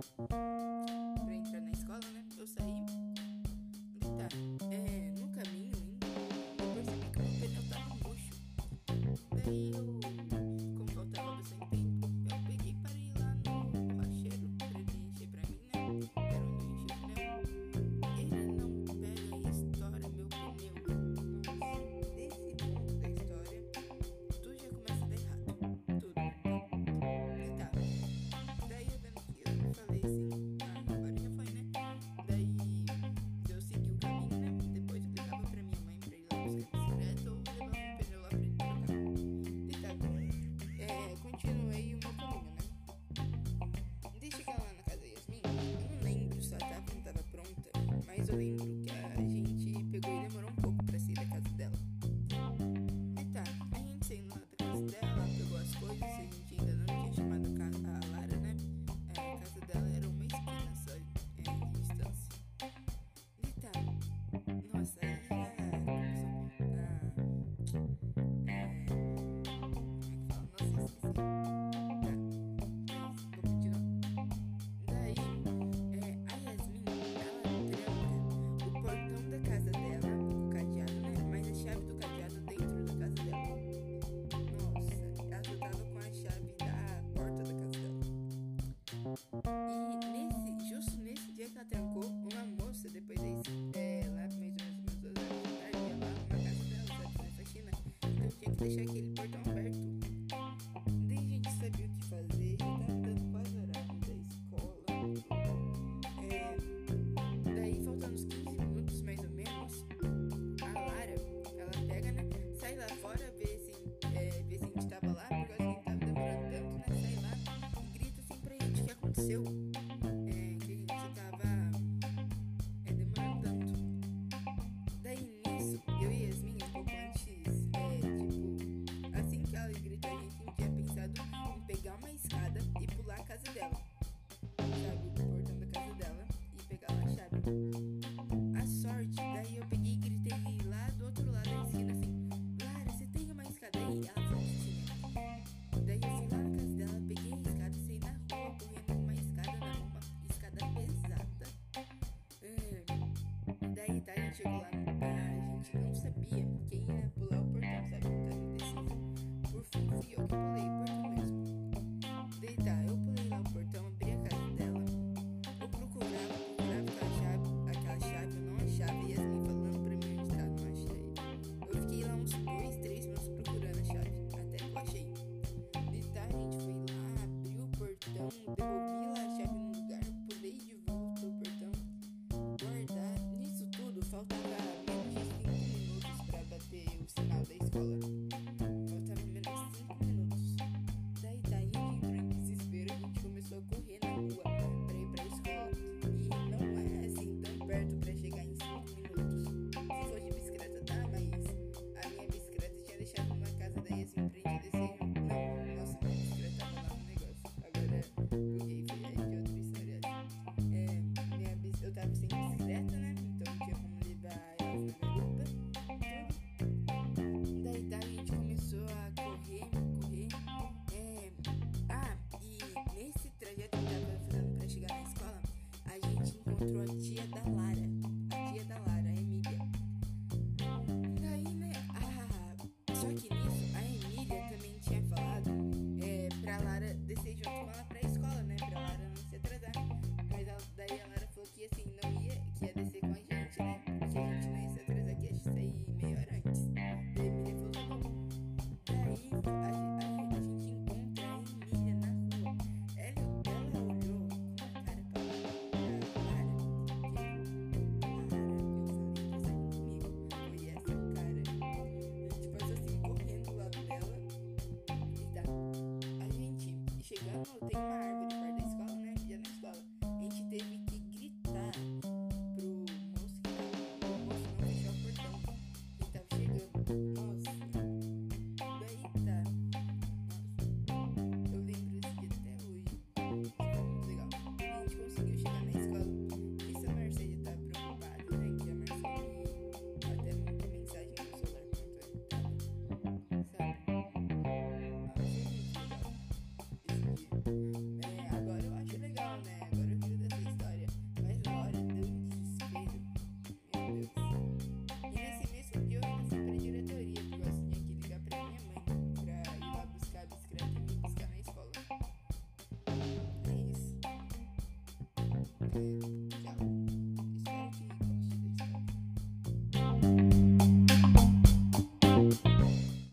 Thank you. de Edimburgo. deixar aquele portão aberto. Nem a gente sabia o que fazer, já tava dando quase horário da escola. É, daí, faltando uns 15 minutos mais ou menos, a Lara, ela pega, né? Sai lá fora, vê se, é, vê se a gente tava lá, porque a gente tava demorando tanto, né? Sai lá e grita assim pra gente o que aconteceu. deitar? A gente chegou lá no bar, a gente não sabia quem ia pular o portão, sabe? Então eu decidi. Por fim, fui eu que pulei o portão mesmo. deitar eu pulei lá o portão, abri a casa dela. Eu procurava, procurava aquela chave, aquela chave, eu não achava. E Yasmin falando pra mim onde tá, não achei. Eu fiquei lá uns dois, três minutos procurando a chave, até que eu achei. deitar a gente foi lá, abriu o portão, devolveu. encontro a da live. 哦，对嘛 time.